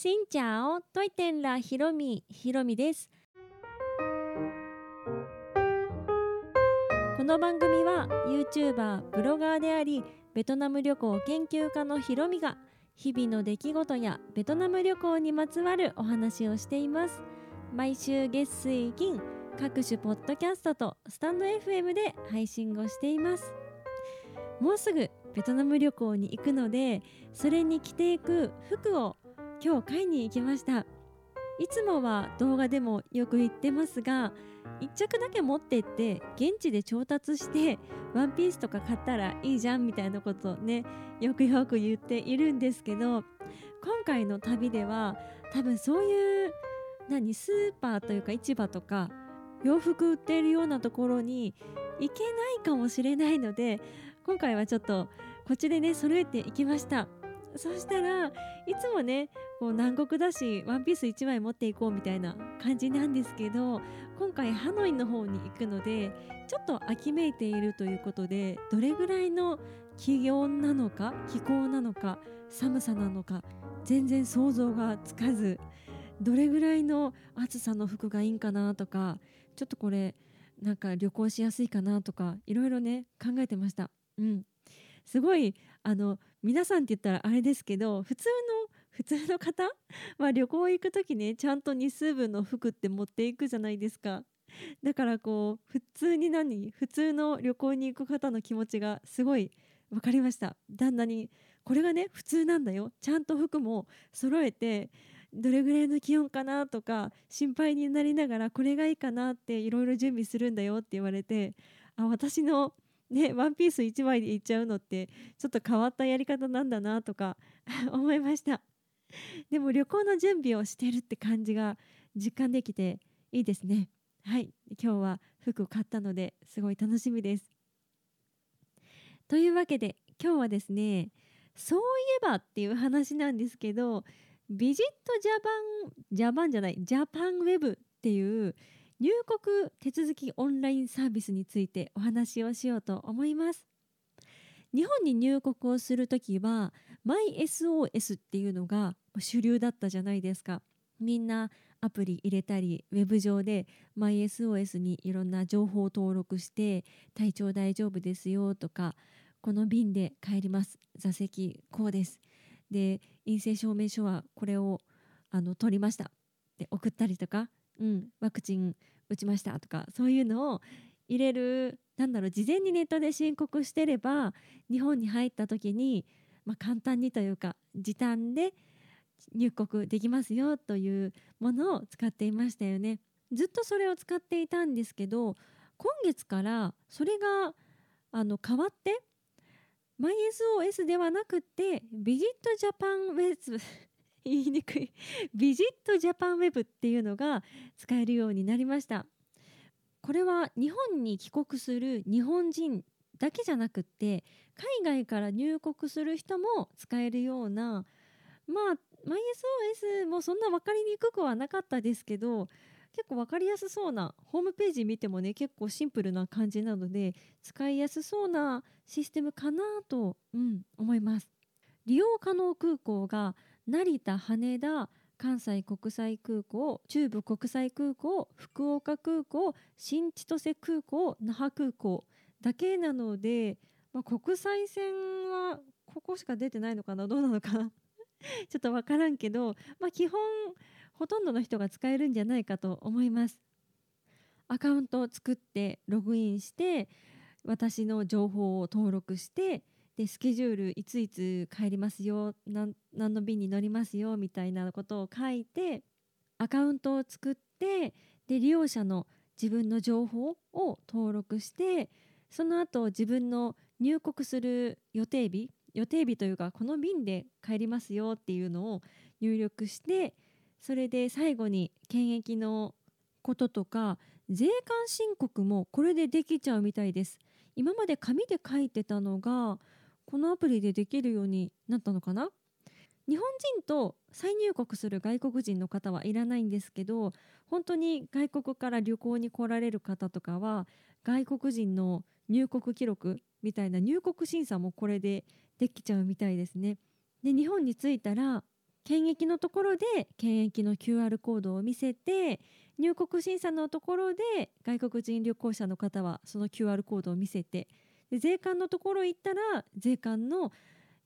しんちゃおといてんらひろみひろみです。この番組は YouTuber ブロガーでありベトナム旅行研究家のひろみが日々の出来事やベトナム旅行にまつわるお話をしています。毎週月水金各種ポッドキャストとスタンド FM で配信をしています。もうすぐベトナム旅行に行くのでそれに着ていく服を今日買いに行きました。いつもは動画でもよく言ってますが1着だけ持ってって現地で調達してワンピースとか買ったらいいじゃんみたいなことをねよくよく言っているんですけど今回の旅では多分そういう何スーパーというか市場とか洋服売っているようなところに行けないかもしれないので今回はちょっとこっちでね揃えていきました。そしたらいつもねこう南国だしワンピース1枚持っていこうみたいな感じなんですけど今回ハノイの方に行くのでちょっと秋めいているということでどれぐらいの気温なのか気候なのか寒さなのか全然想像がつかずどれぐらいの暑さの服がいいんかなとかちょっとこれなんか旅行しやすいかなとかいろいろね考えてました。うん、すごいあの皆さんって言ったらあれですけど普通の 普通の方は旅行行く時ねちゃんと日数分の服って持っていくじゃないですか。だからこう普通に何普通の旅行に行く方の気持ちがすごい分かりました。旦那にこれがね普通なんだよ。ちゃんと服も揃えてどれぐらいの気温かな？とか心配になりながらこれがいいかな？っていろいろ準備するんだよって言われてあ私のねワンピース1枚でいっちゃうのってちょっと変わったやり方なんだなとか 思いました。でも旅行の準備をしてるって感じが実感できていいですね。はい今日は服を買ったのですごい楽しみです。というわけで今日はですねそういえばっていう話なんですけどビジットジャパンジャパンじゃないジャパンウェブっていう入国手続きオンラインサービスについてお話をしようと思います。日本に入国をするときは MySOS っていうのが主流だったじゃないですか。みんなアプリ入れたりウェブ上で MySOS にいろんな情報を登録して体調大丈夫ですよとかこの便で帰ります座席こうですで陰性証明書はこれをあの取りましたで送ったりとか、うん、ワクチン打ちましたとかそういうのを入れるなんだろう事前にネットで申告してれば日本に入った時に、まあ、簡単にというか時短で入国できますよというものを使っていましたよね。ずっとそれを使っていたんですけど今月からそれがあの変わって MySOS ではなくてビジットジャパンウェブ言いにくい。ビジットジャパンウェブっていうのが使えるようになりました。これは日本に帰国する日本人だけじゃなくって海外から入国する人も使えるようなまあ MySOS もそんな分かりにくくはなかったですけど結構分かりやすそうなホームページ見てもね結構シンプルな感じなので使いやすそうなシステムかなと、うん、思います。利用可能空港が成田羽田関西国際空港中部国際空港福岡空港新千歳空港那覇空港だけなので、まあ、国際線はここしか出てないのかなどうなのかな ちょっと分からんけど、まあ、基本ほとんどの人が使えるんじゃないかと思います。アカウントを作ってログインして私の情報を登録してでスケジュールいついつ帰りますよ何の便に乗りますよみたいなことを書いてアカウントを作ってで利用者の自分の情報を登録してその後自分の入国する予定日予定日というかこの便で帰りますよっていうのを入力してそれで最後に検疫のこととか税関申告もこれでできちゃうみたいです。今まで紙で書いてたのがこのアプリでできるようになったのかな？日本人と再入国する外国人の方はいらないんですけど本当に外国から旅行に来られる方とかは外国人の入国記録みたいな入国審査もこれでできちゃうみたいですね。で日本に着いたら検疫のところで検疫の QR コードを見せて入国審査のところで外国人旅行者の方はその QR コードを見せて税関のところ行ったら税関の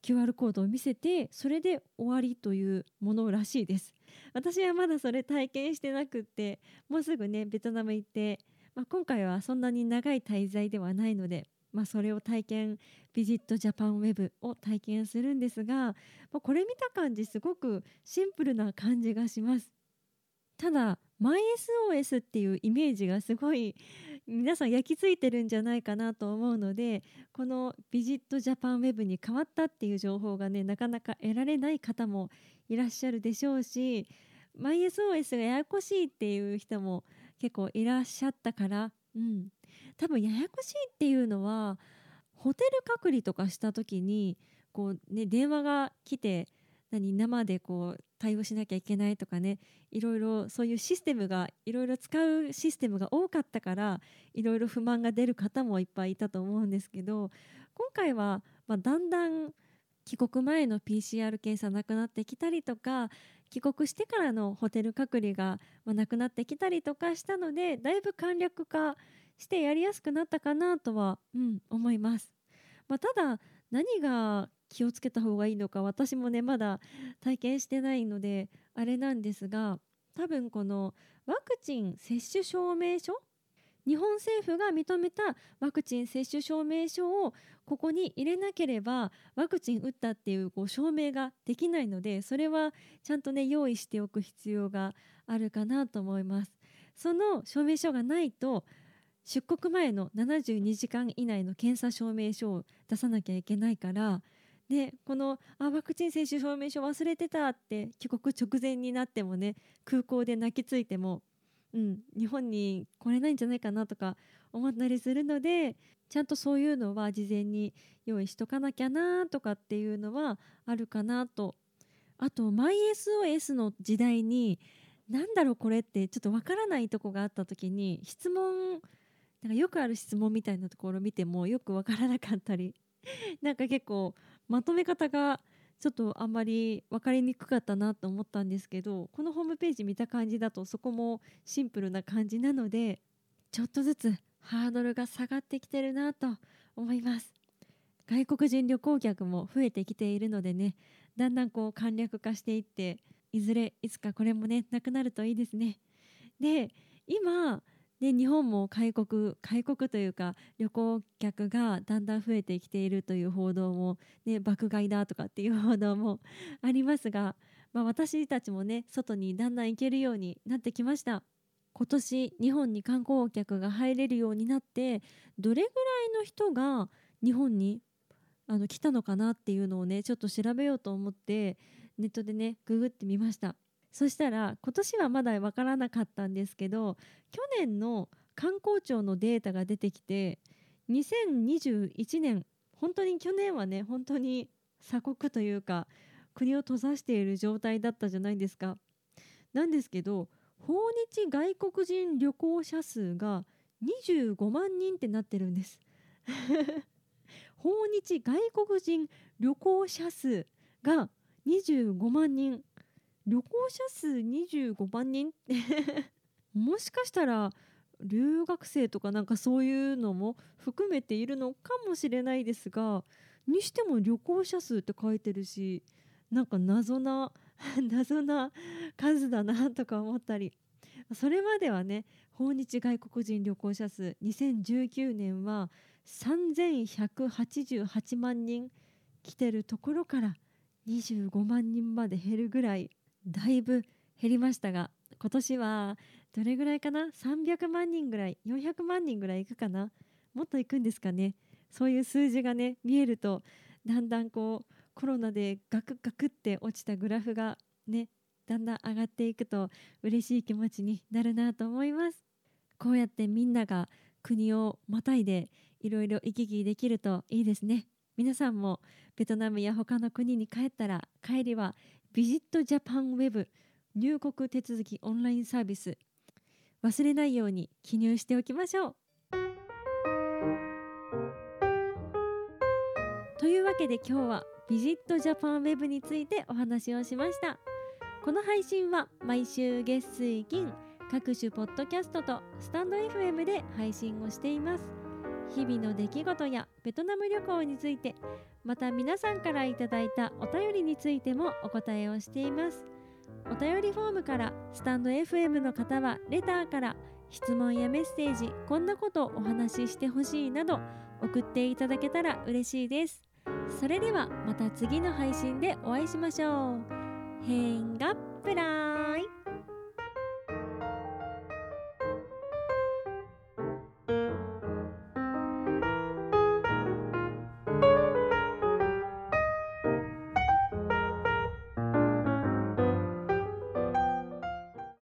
QR コードを見せてそれで終わりというものらしいです。私はまだそれ体験してなくってもうすぐねベトナム行って、まあ、今回はそんなに長い滞在ではないので、まあ、それを体験ビジットジャパンウェブを体験するんですが、まあ、これ見た感じすごくシンプルな感じがします。ただ MySOS っていうイメージがすごい皆さん焼き付いてるんじゃないかなと思うのでこのビジットジャパンウェブに変わったっていう情報がねなかなか得られない方もいらっしゃるでしょうし MySOS がややこしいっていう人も結構いらっしゃったから、うん、多分ややこしいっていうのはホテル隔離とかした時にこう、ね、電話が来て何生でこう対応しなきゃいけないとかねいろいろそういうシステムがいろいろ使うシステムが多かったからいろいろ不満が出る方もいっぱいいたと思うんですけど今回は、まあ、だんだん帰国前の PCR 検査なくなってきたりとか帰国してからのホテル隔離が、なくなってきたりとかしたのでだいぶ簡略化してやりやすくなったかなとは、うん、思います。まあ、ただ何が気をつけた方がいいのか私もねまだ体験してないのであれなんですが多分このワクチン接種証明書日本政府が認めたワクチン接種証明書をここに入れなければワクチン打ったっていうこう証明ができないのでそれはちゃんとね用意しておく必要があるかなと思います。その証明書がないと出国前の72時間以内の検査証明書を出さなきゃいけないからでこのあワクチン接種証明書忘れてたって帰国直前になってもね空港で泣きついても、うん、日本に来れないんじゃないかなとか思ったりするのでちゃんとそういうのは事前に用意しとかなきゃなとかっていうのはあるかなと。あと MySOS の時代に何だろうこれってちょっとわからないとこがあった時に質問なんかよくある質問みたいなところ見てもよくわからなかったりなんか結構まとめ方がちょっとあんまり分かりにくかったなと思ったんですけどこのホームページ見た感じだとそこもシンプルな感じなのでちょっとずつハードルが下がってきてるなと思います。外国人旅行客も増えてきているのでねだんだんこう簡略化していっていずれいつかこれもねなくなるといいですね。で今で日本も開国開国というか旅行客がだんだん増えてきているという報道も、ね、爆買いだとかっていう報道もありますが、まあ、私たちもね外にだんだん行けるようになってきました。今年日本に観光客が入れるようになってどれぐらいの人が日本にあの来たのかなっていうのをねちょっと調べようと思ってネットでねググってみました。そしたら今年はまだ分からなかったんですけど去年の観光庁のデータが出てきて2021年本当に去年はね本当に鎖国というか国を閉ざしている状態だったじゃないですか。なんですけど訪日外国人旅行者数が25万人ってなってるんです。訪日外国人旅行者数が25万人旅行者数25万人。もしかしたら留学生とかなんかそういうのも含めているのかもしれないですがにしても旅行者数って書いてるしなんか謎な 謎な数だなとか思ったり。それまではね訪日外国人旅行者数2019年は3188万人来てるところから25万人まで減るぐらいだいぶ減りましたが今年はどれぐらいかな？300万人ぐらい400万人ぐらいいくかな？もっといくんですかね？そういう数字がね見えるとだんだんこうコロナでガクガクって落ちたグラフがねだんだん上がっていくと嬉しい気持ちになるなと思います。こうやってみんなが国をまたいでいろいろ行き来できるといいですね。皆さんもベトナムや他の国に帰ったら帰りはビジットジャパンウェブ入国手続きオンラインサービス。忘れないように記入しておきましょう。というわけで今日はビジットジャパンウェブについてお話をしました。この配信は毎週月水金各種ポッドキャストとスタンド FM で配信をしています。日々の出来事やベトナム旅行についてまた皆さんからいただいたお便りについてもお答えをしています。お便りフォームからスタンド FM の方はレターから質問やメッセージこんなことお話ししてほしいなど送っていただけたら嬉しいです。それではまた次の配信でお会いしましょう。変がプライ。